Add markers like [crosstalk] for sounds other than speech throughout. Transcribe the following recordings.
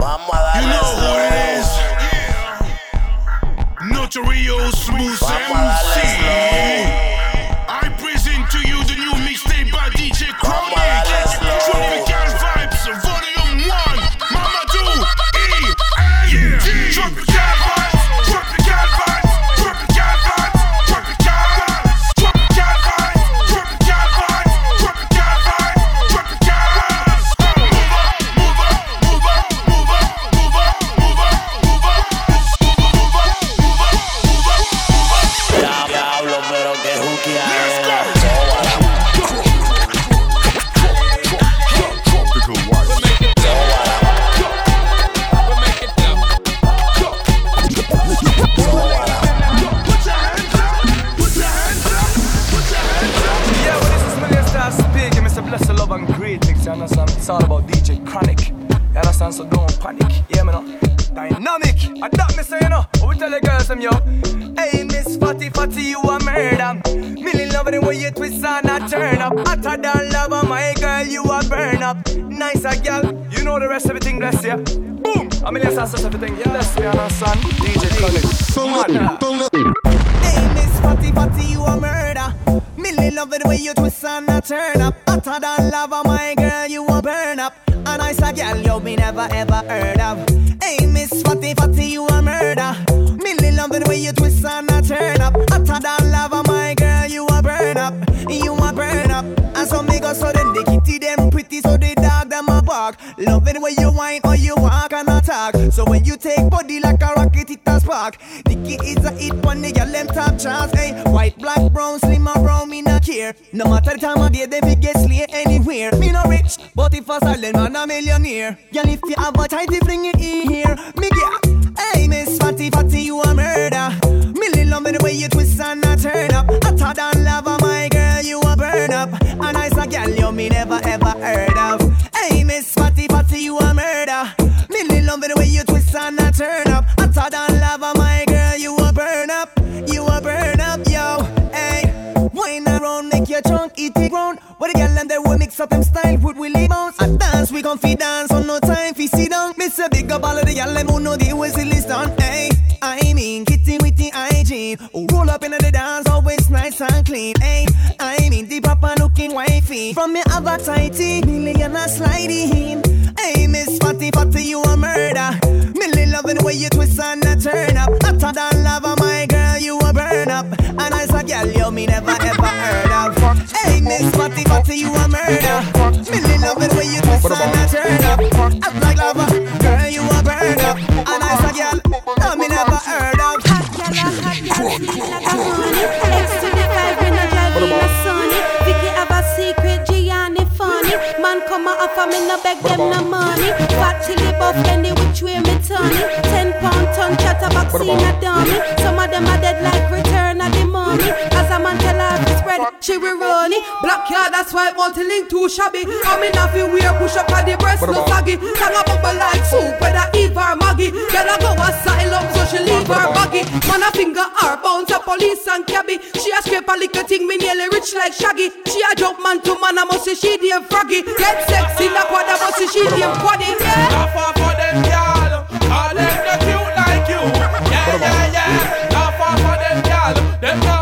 Vamos a darle You know who it is. Notario Smooth man a millionaire. Girl, if you have a tighty fling it in here, me get. Hey, Miss Fatty Fatty, you a murder. Millie love me the way you twist and I turn up. Hotter than lava, my girl, you a burn up. A nicer girl, you me never ever heard of. Hey, Miss Fatty Fatty, you a murder. Millie love me the way you twist and I turn up. It ground. What the girl and they will mix up them style, put Willie bounce. And dance, we gon' feed dance on no time fi sit down. Miss a big up all of the girl them who know the whistle list on. Hey, I mean kitty with the hygiene. Oh, roll up in the dance, always nice and clean. Hey, I mean the papa looking wifey. From me have a tighty, million a sliding. Hey, Miss Fatty Fatty, you a murder. Millie loving the way you twist and a turn up. Hotter than lava, my girl, you a burn up. And as a girl, you me never ever heard of. Hey, Miss Fatty Fatty, you a murder. Millie loving the way you twist and a turn up. Up like lava, girl, you a burn no beg them no money. Fat chili buff, any which way me turn it. Ten pound ton chatterbox in a dummy. Some of them are dead like she will run it. Black yard, that's why multi-link too shabby. I'm in a wear push up on the breast, no saggy. Sang a bubble like soup, whether Eve or Maggie. Girl, I go asylum, so she leave her baggy. Man, a finger her bounce a police and cabby. She a scrape a little thing, me nearly rich like Shaggy. She a jump man to man, I must say she damn froggy. Get sexy, like what I must say she damn quaddy. Yeah. Laugh off for them, girl. All them not cute like you. Yeah, yeah, yeah. Laugh off for them, girl. Them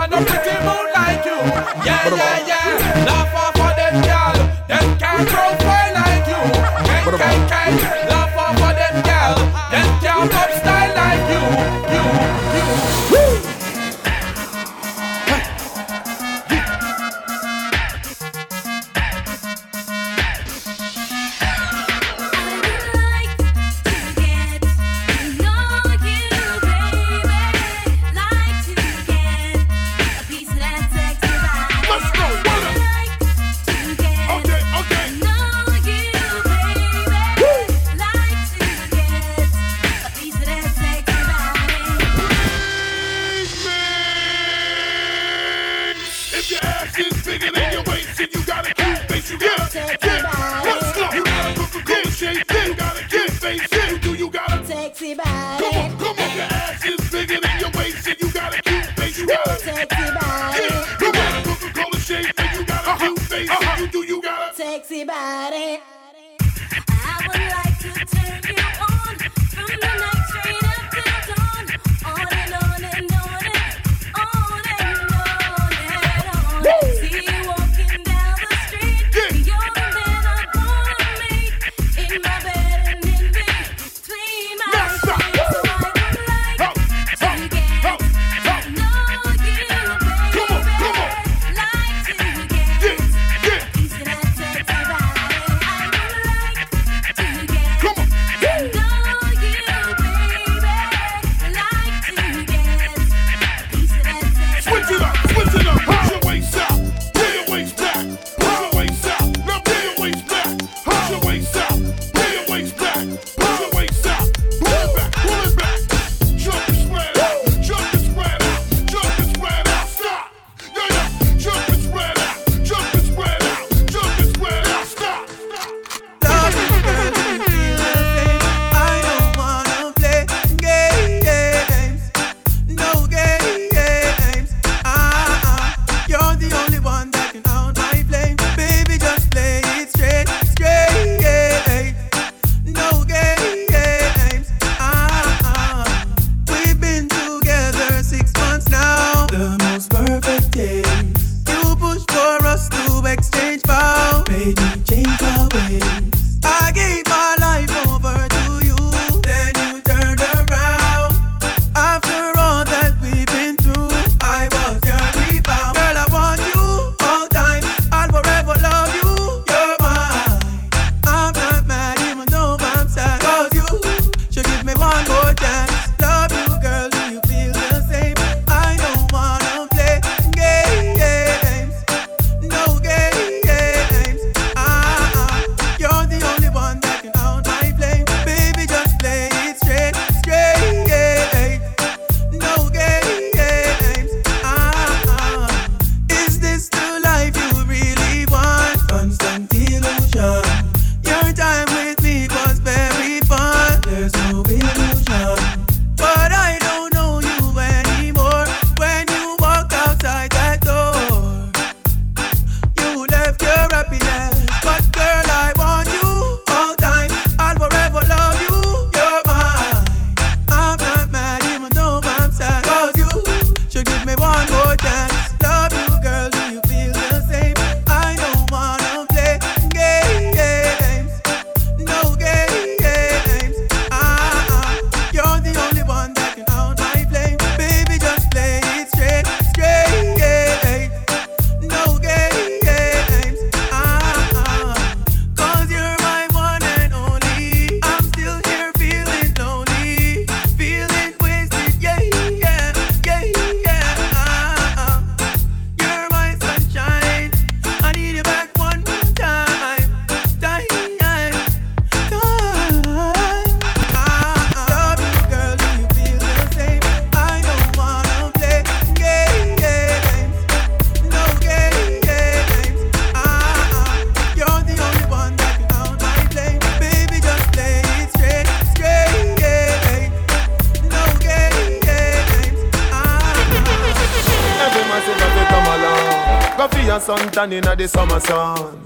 sun inna the summer sun.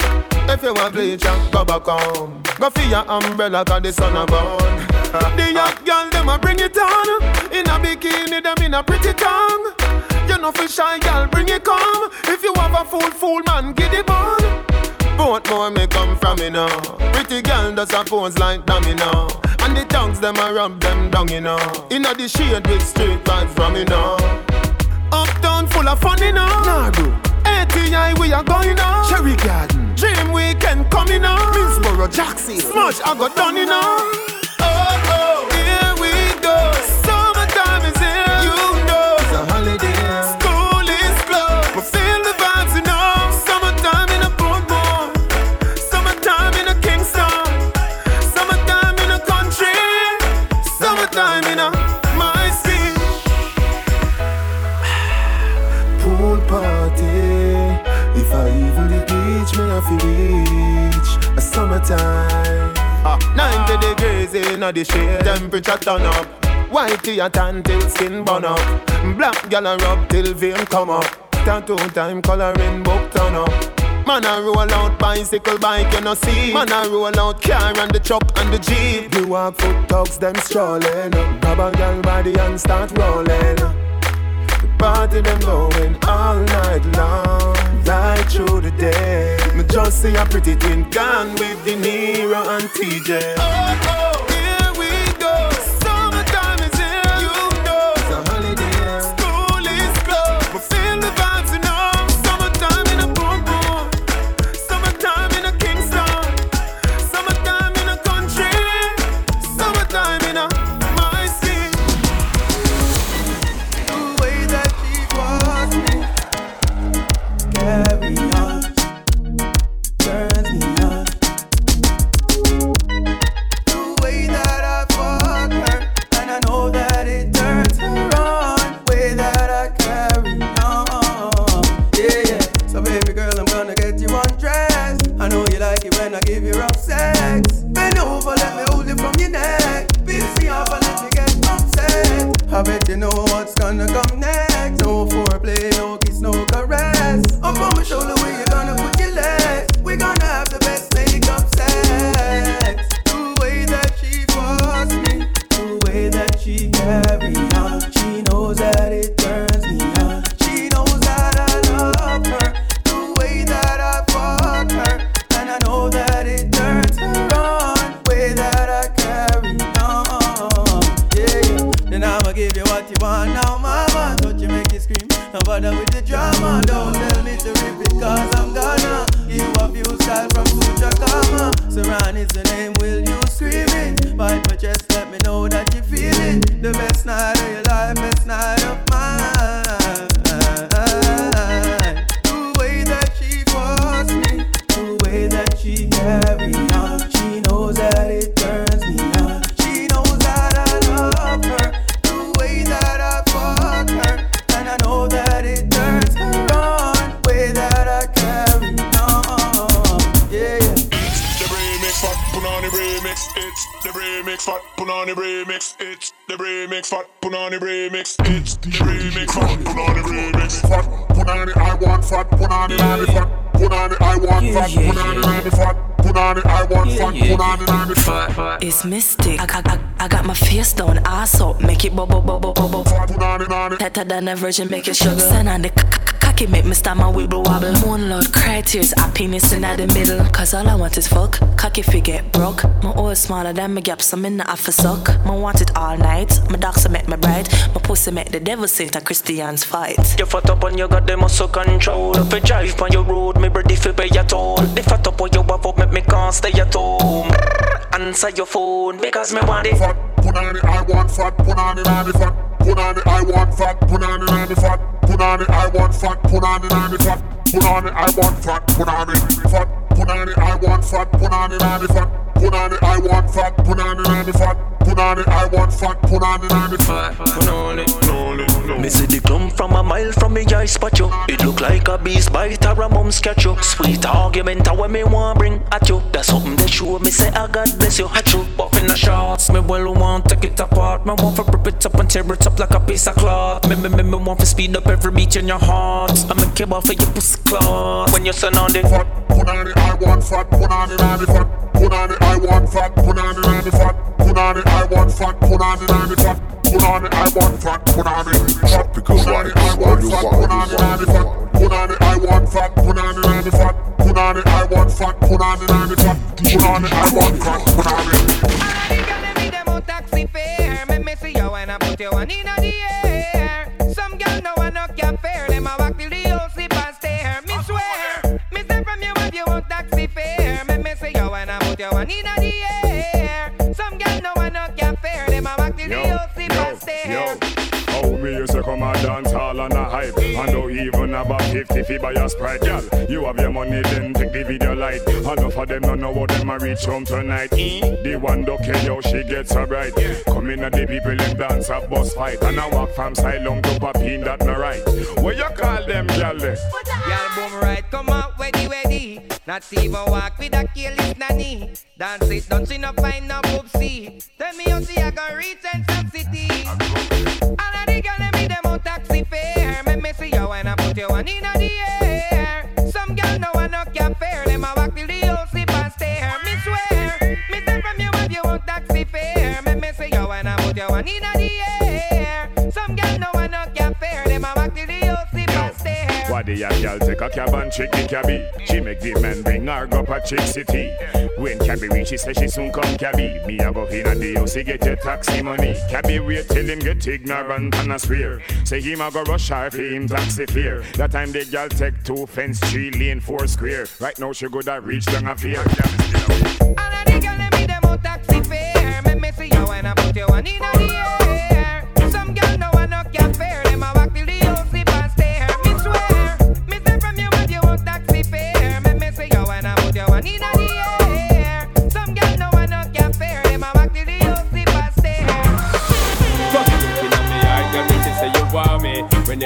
If you want play jump, go back home. Go for your umbrella, cause the sun a burn. [laughs] the young girl, them a bring it on. In a bikini, them in a pretty tongue. You know for shy girl, bring it come. If you have a fool, fool man, get it on. Both more may come from me now. Pretty girl does a pose like domino. And the tongues them a rub them down, you know. Inna the shade with straight vibes from me now. Uptown full of fun, you know. Nah. ATI, we are going on. Cherry Garden. Dream Weekend coming on. Minsboro, Jackson. Smudge, I got done, you know. A summertime. Ah, 90 degrees in the shade, temperature turn up. White tea a tan till skin burn up. Black gal a rub till vein come up. Tattoo time coloring book turn up. Man, I roll out bicycle, bike, you know see. Man, I roll out car and the truck and the jeep. You walk foot dogs, them strolling. Grab a girl body and start rolling. The party them going all night long, right through the day. Me just see a pretty twin gone with De Niro and TJ. Oh, oh, fat punani remix. It's the remix, fat punani remix. It's the remix, fat punani remix. Fat punani, I want fat punani, nani fat punani, I want fat punani, nani fat punani, I want fat punani, nani fat. It's mystic. I, I, I, I got my face down, ass up, make it bubble, bubble, bubble. Fat punani, nani. Better than a virgin, make it sugar. Send on the c- c- cocky, make me stammer wibble wobble. One lord cry tears, happiness in the middle. Cause all I want is fuck. Cocky fi get broke. My oil smaller than my gap, so me not have to suck. My want it all night. My dogs make me bright. My pussy make the devil Saint a Christians fight. You fat up and you got the muscle control. If you drive on your road, me ready fi pay your toll. The fat up when you have up, make me can't stay at home. Answer your phone because me want it. Fat punani, I want fat punani, nani fat punani, I want fat punani, nani fat punani, I want fat punani, nani fat punani, I want fat punani, fat punani, I want fat punani, nani fat punani, I want fat punani, nani fat punani, I want fat punani, nani fat punani, punani, punani. Me see the clump from a mile from me eye spot you. It look like a beast bite or a mum's catch you. Sweet argument a when me want bring at you. That's something they show me say I God bless you. Hat you, but in the shots me well want take it apart. Me want to rip it up and tear it up like a piece of cloth. Me me me me want to speed up every beat in your heart. I make you off for your pussy cloth. When you send on the Fat punani, I want fat punani, nani fat punani, I want fat punani, nani fat punani, I want fat punani, nani fat punani, I want fat punani, fat punani, I want fat punani, nani fat punani, I want fat punani, nani fat punani, I want fat punani, nani fat punani, I want fat punani. taxi fare. Make me see you when I put you one in the air. Some girl know I knock your fare. Them a hall and a And don't even about 50 fi buy a Sprite Girl, you have your money then take the video light Enough of them don't know what them a reach home tonight eh? The one don't care how she gets her right Come in and the people them dance a bus fight And I walk from Silom to Papine that no right What you call them girl? Girl boom right, come out, ready, ready. Not even walk with a careless nanny. Dance it, don't see no find no poopsie. Tell me how see I gonna reach and some city taxi fare. Me me see you when I put you one in the air. Some girl no one no can fare. Them a walk till the old sip and stare. Me swear, me tell from you what you want taxi fare. Me me see you when I put you one in the the young girl take a cab and trick the cabby? She make the man bring her up a chick city. When cabby reach, she say she soon come cabby. Me a go in a the house, he get your taxi money. Cabby wait till him get ignorant and a swear. Say him a go rush her for him taxi fare. That time the girl take two fence, three lane, four square. Right now she go that reach down a fear. All of the girl them me them taxi fare. Make me see you when I put you one in the air.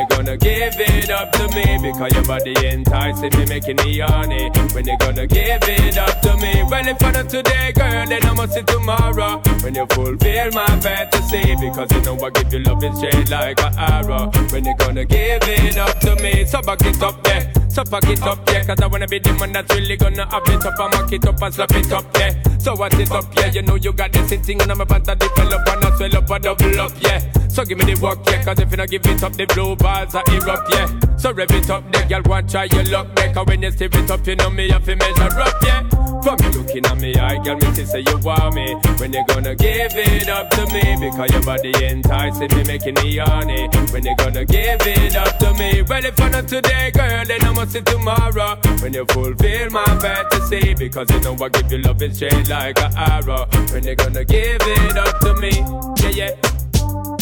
You gonna give it up to me? Because your body enticing me, making me horny. When you gonna give it up to me? Well, if I not today, girl, then I must see tomorrow. When you fulfill my fantasy, because you know I give you love is straight like an arrow. When you gonna give it up to me? So back it up, yeah. So pack it up, yeah. Cause I wanna be the man that's really gonna have it up. I mark it up and slap it up, yeah. So what it up, yeah. You know you got this thing and I'm about to develop and I swell up and double up, yeah. So give me the work, yeah. Cause if you not give it up, the blue bars are erupt, yeah. So rev it up, the girl want try your luck, yeah. Cause when you stir it up, you know me have to measure up, yeah. From you looking at me, I girl, me to say you want me. When you gonna give it up to me? Because your body enticing me, making me horny. When you gonna give it up to me? Well, if I not today, girl, then I must see tomorrow. When you fulfill my fantasy, because you know I give you love is straight like an arrow. When you gonna give it up to me? Yeah, yeah.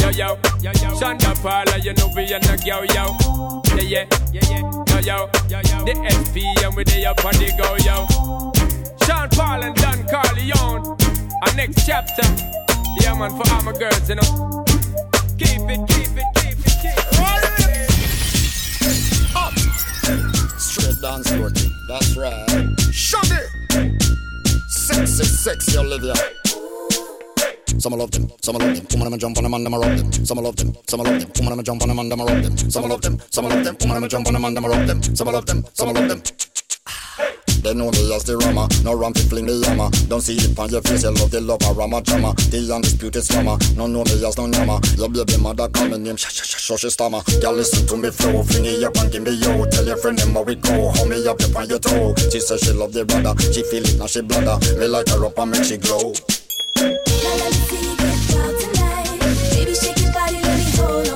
Yo, yo, yo, yo. Shonda Paula, you know we in the yo, yo. Yeah, yeah, yeah, yeah. Yo, yo, yo, yo. The SP and we there up on the go, yo. Sean Paul and Don Corleon. Our next chapter. Yeah, man, for all my girls, you know. Keep it, keep it, keep it, keep it. Dance roti, that's right. Shaggy! Sexy, sexy Olivia. Some love them, some love them. Woman, I'ma jump on them and I'ma rock them. Some love them, some love them. Woman, I'ma jump on them and I'ma rock them. Some love them, some love them. Woman, I'ma jump on them and I'ma rock them. Some love them, some love them. They know me as the rama, no ram to fling the yama. Don't see it on your face, you love the love of rama drama. The undisputed slammer, no know me as no yama. Your baby mother call me name, shh shh shh shh stammer. Girl listen to me flow, fling it up and give me yo. Tell your friend them how we go, hold me up up on your toe. She say she love the brother, she feel it now she bladder. Me light her up and make she glow.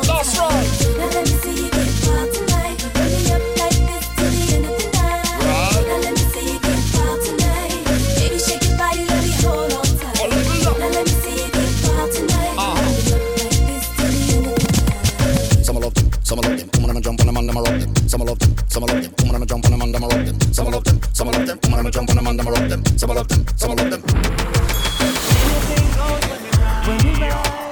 That's right. On them I'ma rock them. Some love them, some love them. Woman, I'ma jump on them and I'ma rock them. Some love them, some love them. Woman, I'ma jump on them and I'ma rock them. Some love them, some love them. When we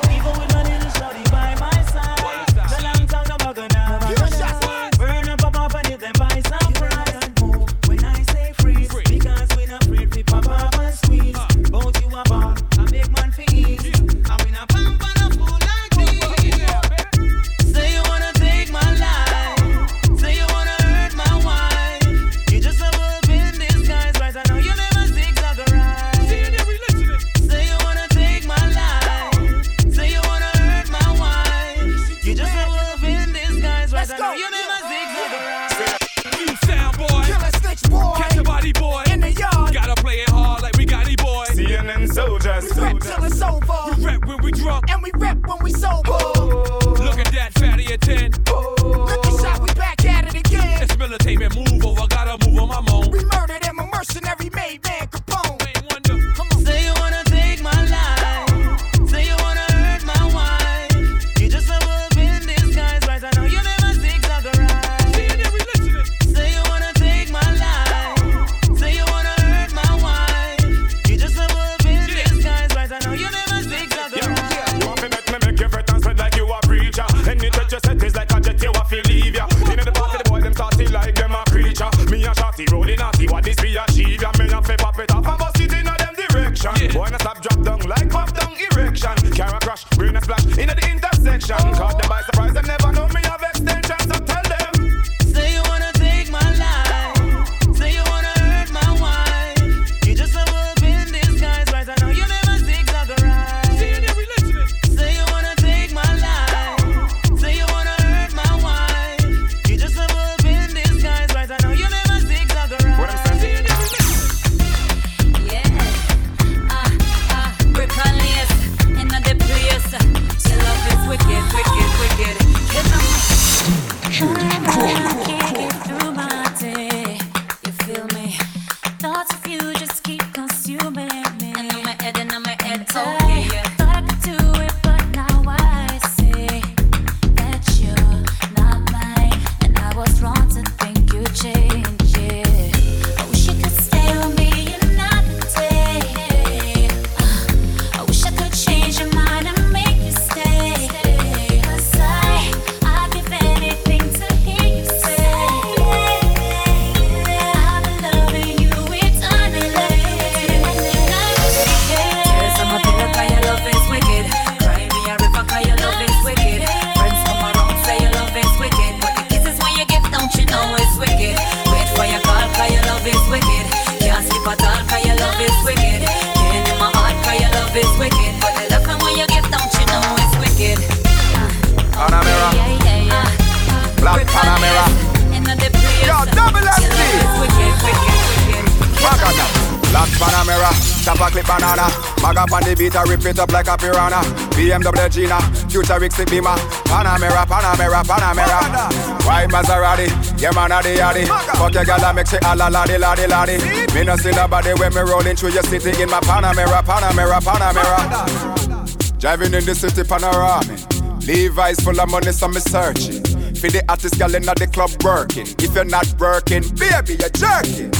beat, I rip it up like a piranha. BMW Gina, future Rixie Beamer. Panamera, Panamera, Panamera. White Maserati, yeah man a the. Fuck your gal, I make shit all a laddy, laddy, laddy. Me no see nobody when me rolling through your city in my Panamera, Panamera, Panamera. Driving in the city panoramic. Levi's full of money, so me searching. For the artist gal inna the club working. If you're not working, baby, you're jerking.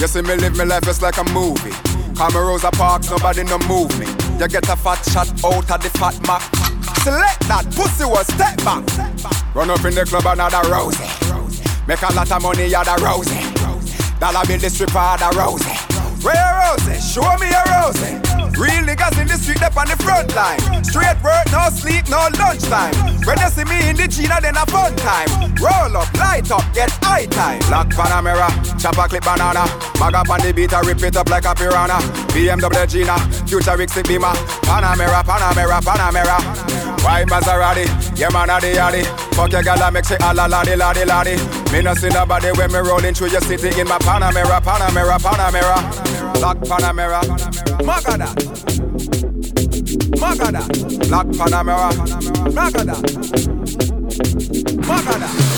You see me live my life just like a movie. Call me Rosa Parks, nobody no move me. You get a fat shot out of the fat mac. Select that pussy was step back. Run up in the club another rose. Make a lot of money out of rose. Dollar bill the stripper the rose. On the front line. Straight work, no sleep, no lunchtime. When you see me in the Gina, then a fun time. Roll up, light up, get high time. Black Panamera, chopper clip banana. Mag up on the beat, I rip it up like a piranha. BMW Gina, future Rixie Beamer. Panamera, Panamera, Panamera. White Maserati, yeah man a the yaddy. Fuck your gal, I make shit all a laddy, laddy, laddy. Me no see nobody when me rolling through your city in my Panamera, Panamera, Panamera. Black Panamera, Magada. Magada. Black Panamera, Magada. Magada.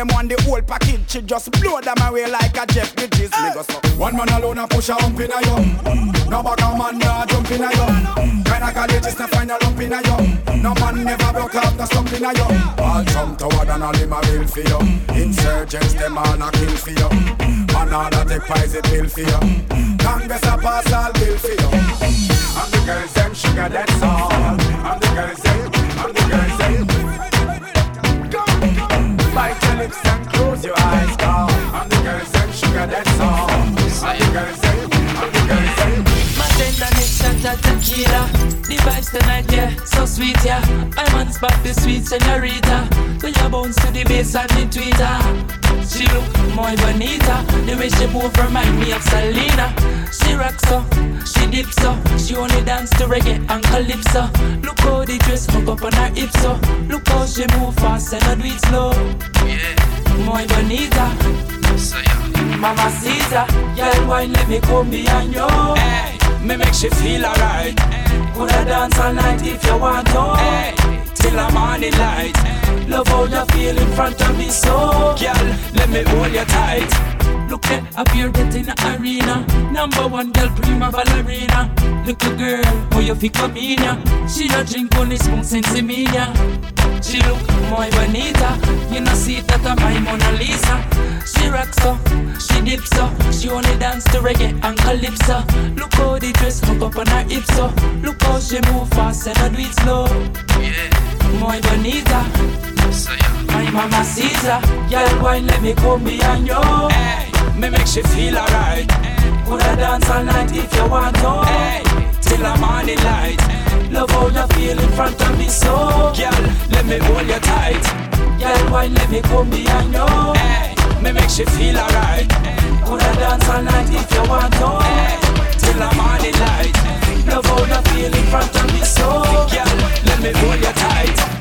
Them want the whole package. She just blow them away like a Jeff Bridges. Me go so. One man alone a push a hump in a you. No bugger man nah jump in a you. Kinda college is to find a lump in a you. No man never broke out the slump in a you. All jump toward and all him a bill for you. Insurgents them all a kill for you. Man all a take poison pill for you. Congress a pass all bill for you. I'm the girls them sugar that's all. I'm the girls them, On spot, the sweet senorita. When you bounce to the bass and the tweeter. She look more bonita. The way she move remind me of Selena. She rocks so, she dips so. She only dance to reggae and calypso. Look how the dress hook up on her hips so. Look how she move fast and I do it slow. Yeah, more bonita. Mama Caesar, girl, wine let me come behind you. Hey, me make she feel alright. Coulda dance all night if you want to. Hey, till the morning light. Love how you feel in front of me, so girl, let me hold you tight. Look there, up here in the arena. Number one girl, prima ballerina. Look, Little girl, how you feel come in ya? She don't drink only spoon since me ya. She look more bonita. You know see that I'm my Mona Lisa. She rocks so, she dips so. She only dance to reggae and calypso. Look how the dress hook up on her hips so. Look how she move fast and I do it slow. Yeah, more bonita. My mama Caesar, girl, wine let me come behind you. Hey, me make she feel alright. Coulda dance all night if you want to. Hey, till I'm on the morning light. Love how you feel in front of me, so girl, let me hold you tight. Girl, wine let me come behind you. Hey, me make she feel alright. Coulda dance all night if you want to. Hey, till the morning light. Love how you feel in front of me, so girl, let me hold you tight.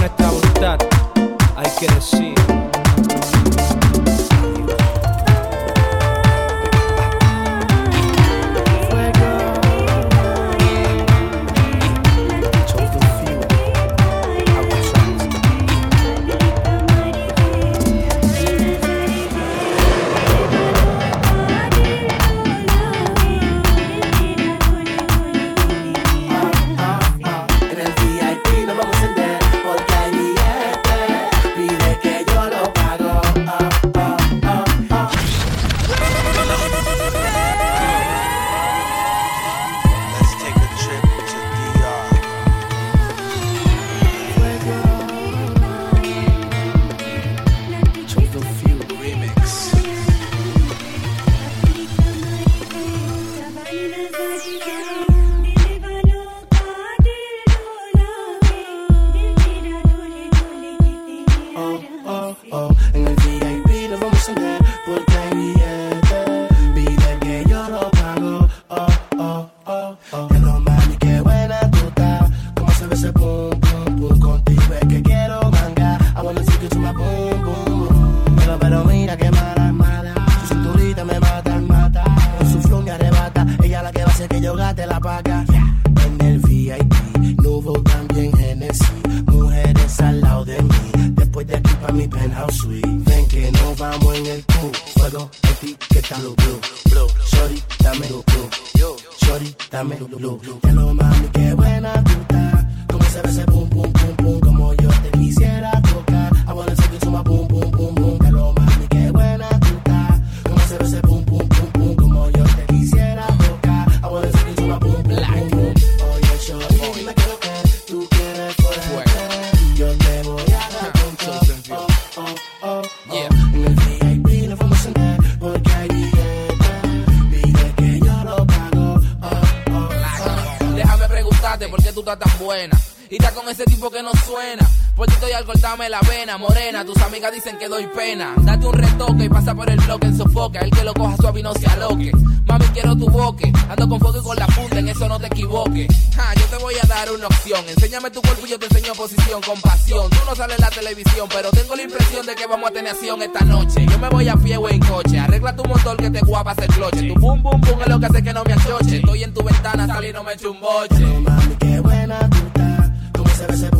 nuestra voluntad, hay que decir. Y está con ese tipo que no suena. Por ti estoy al cortarme la vena, morena. Tus amigas dicen que doy pena. Date un retoque y pasa por el bloque en sofoca. El que lo coja suave y no se aloque. Mami, quiero tu boque. Ando con fuego y con la punta, en eso no te equivoques. Ja, yo te voy a dar una opción. Enséñame tu cuerpo y yo te enseño posición con pasión. Tú no sales en la televisión, pero tengo la impresión de que vamos a tener acción esta noche. Yo me voy a pie o en coche. Arregla tu motor que te guapas el cloche. Tu boom, boom, boom es lo que hace que no me achoche. Estoy en tu ventana, salí no me echo un boche. Mami, qué buena se ve, se ve.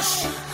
rush.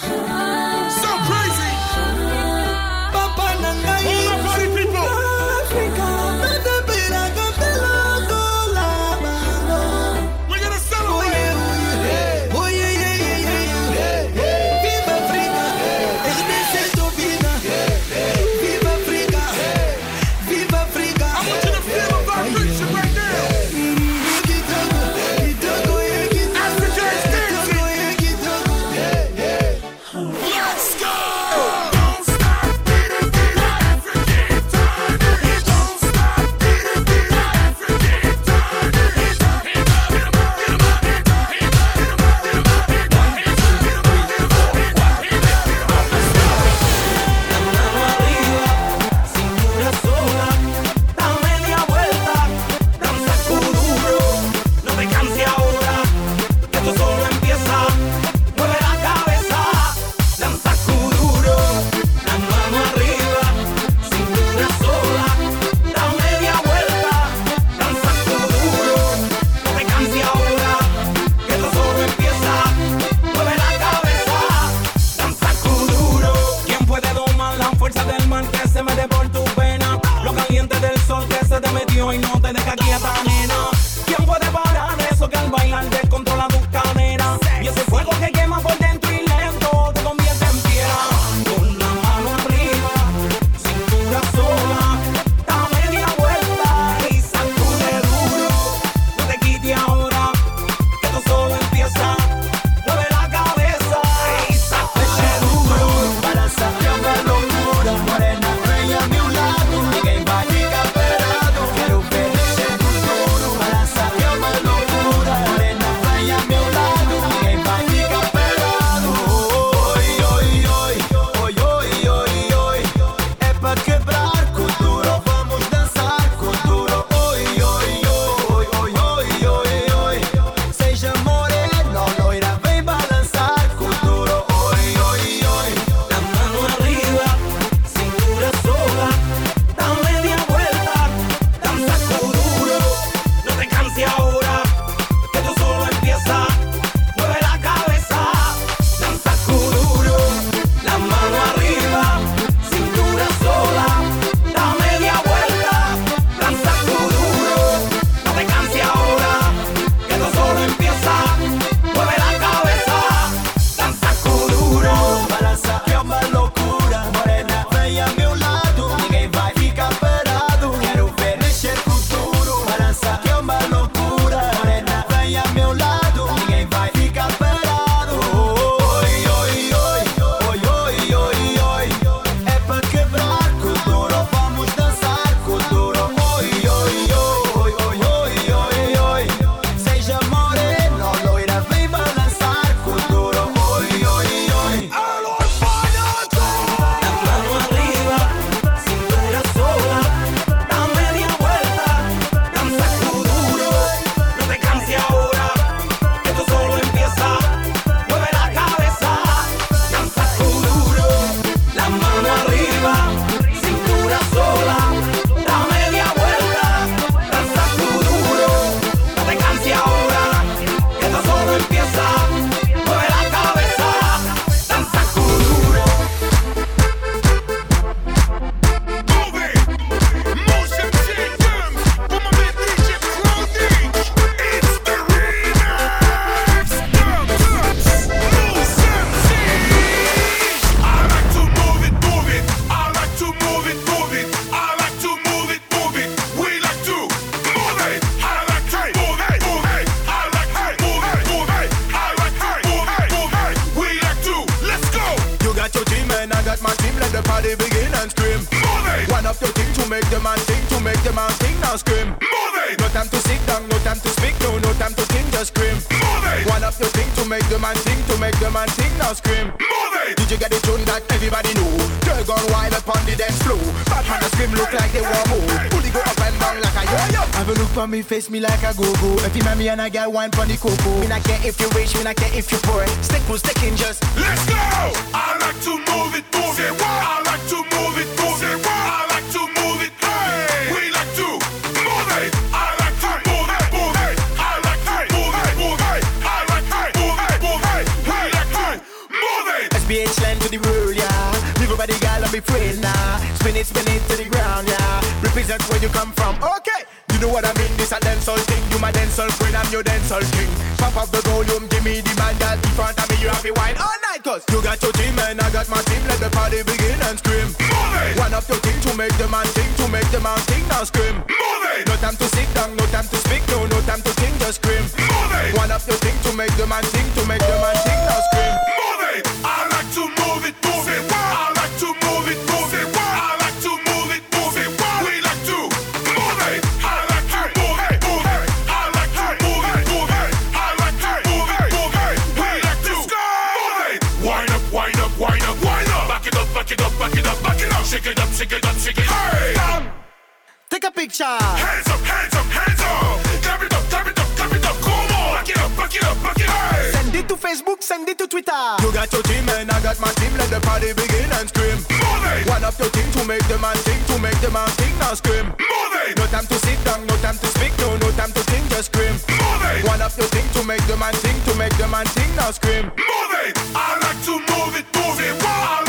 Me, face me like a go-go. If you me and I get wine from the cocoa. Me not care if you rich, me not care if you poor. Stick who's sticking just. Let's go. I like to move it, move it. I like to move it, dancehall queen, I'm your dancehall king. Pop up the volume, give me the that in front of me. You have to wine all night, cause you got your team and I got my team. Let the party begin and scream. Move it. One up your thing to make the man think, to make the man think. Now scream. Move it. No time to sit down, no time to speak, no, no time to think. Just scream. Move it. One up your thing to make the man think, picture. Hands up, hands up, hands up. Clap it up, clap it up, clap it up. Come on. Back it up, back it up, back it up. Send it to Facebook, send it to Twitter. You got your team and I got my team. Let the party begin and scream. Move it. One up your thing to make the man think, to make the man think. Now scream. Move it. No time to sit down, no time to speak, no, no time to think. Just scream. Move it. One up your thing to make the man think, to make the man think. Now scream. Move it. I like to move it, move it. I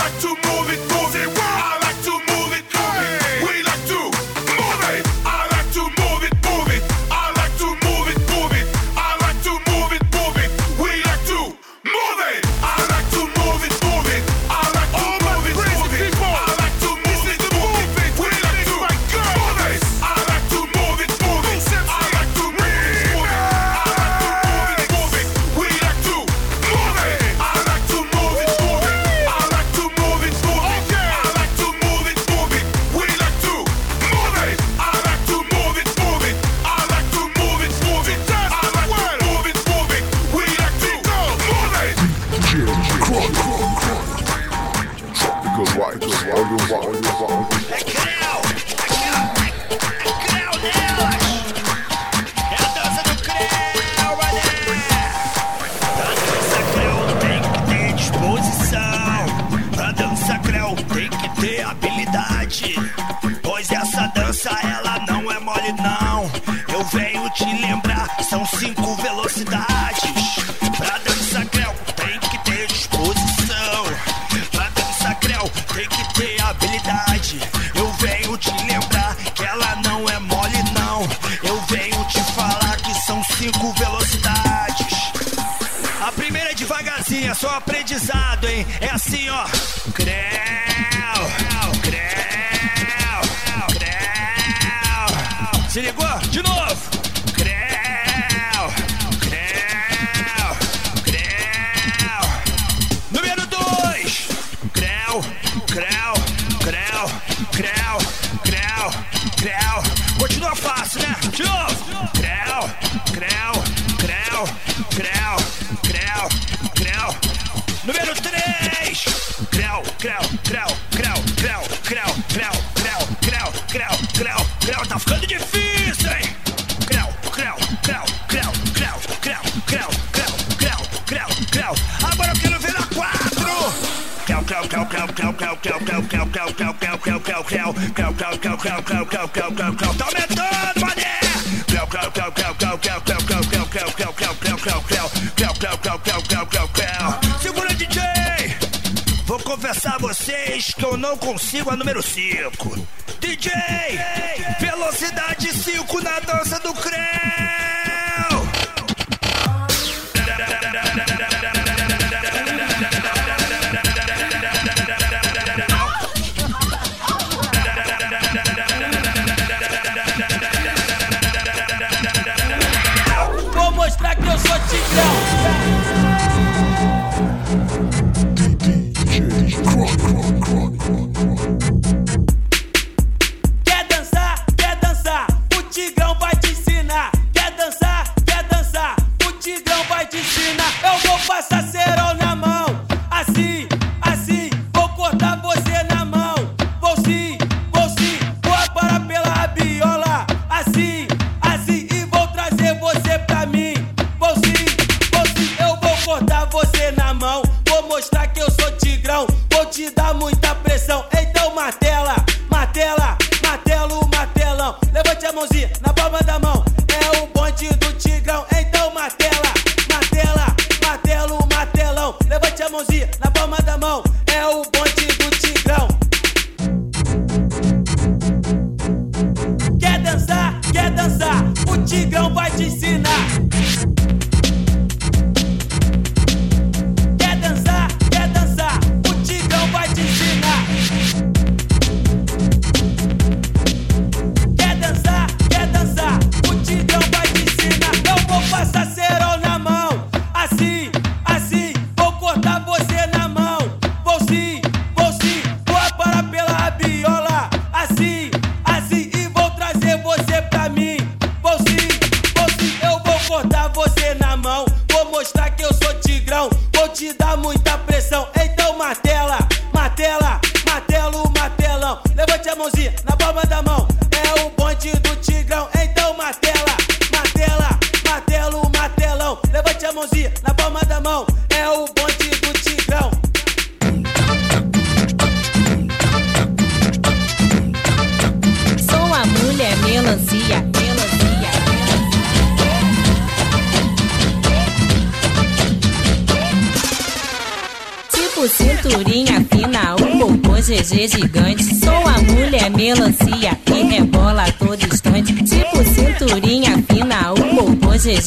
creu, creu, creu, creu, creu. Continua fácil, né? De novo. Creu, creu, Tá aumentando, mané! Segura, DJ! Vou confessar a vocês que eu não consigo a número 5. DJ! Velocidade 5 na dança do Creu!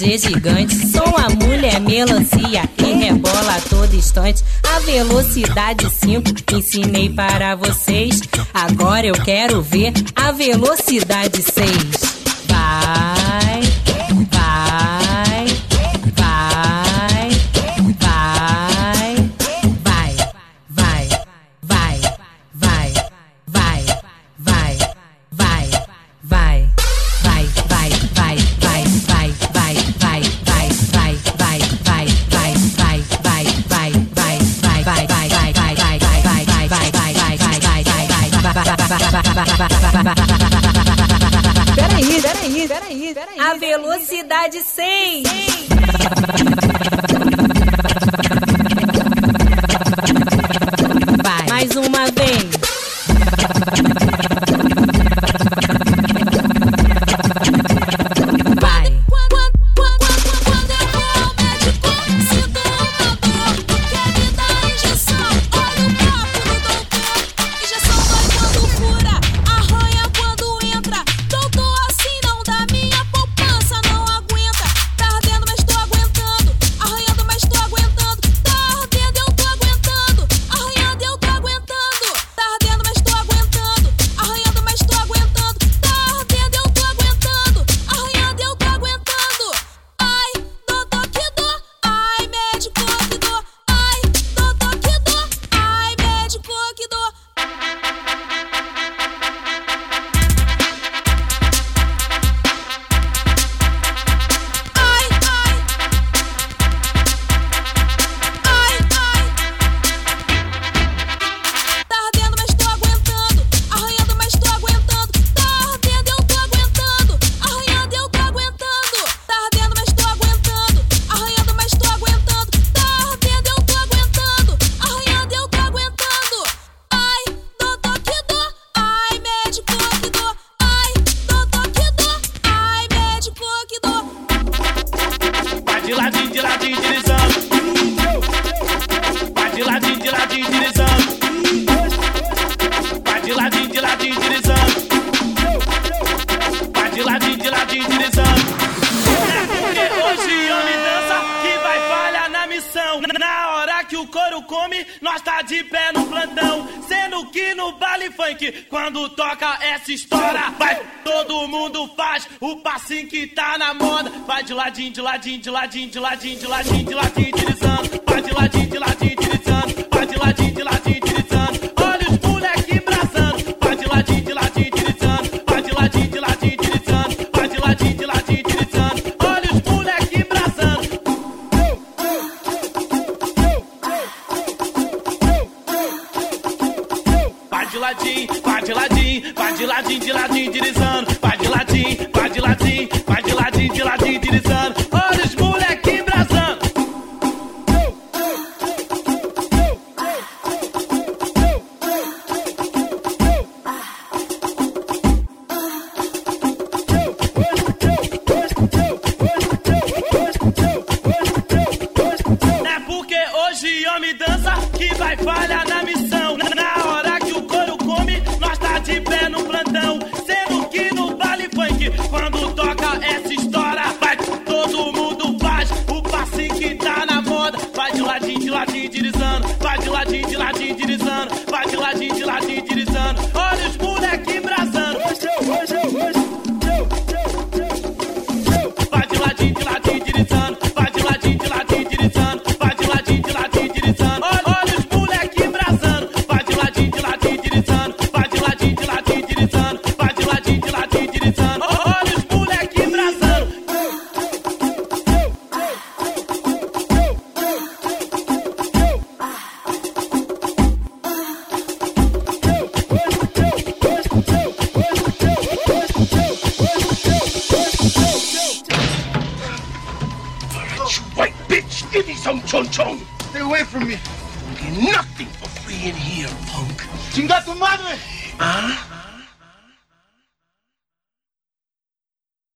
de gigante. Sou a mulher melancia e rebola a todo instante. A velocidade 5 ensinei para vocês. Agora eu quero ver a velocidade 6. peraí, peraí, peraí. A velocidade 100. 100. Mais uma vez. mundo faz o passinho que tá na moda. Vai de ladinho, de ladinho, de ladinho, de ladinho, de ladinho, de ladinho, de ladinho, de ladinho.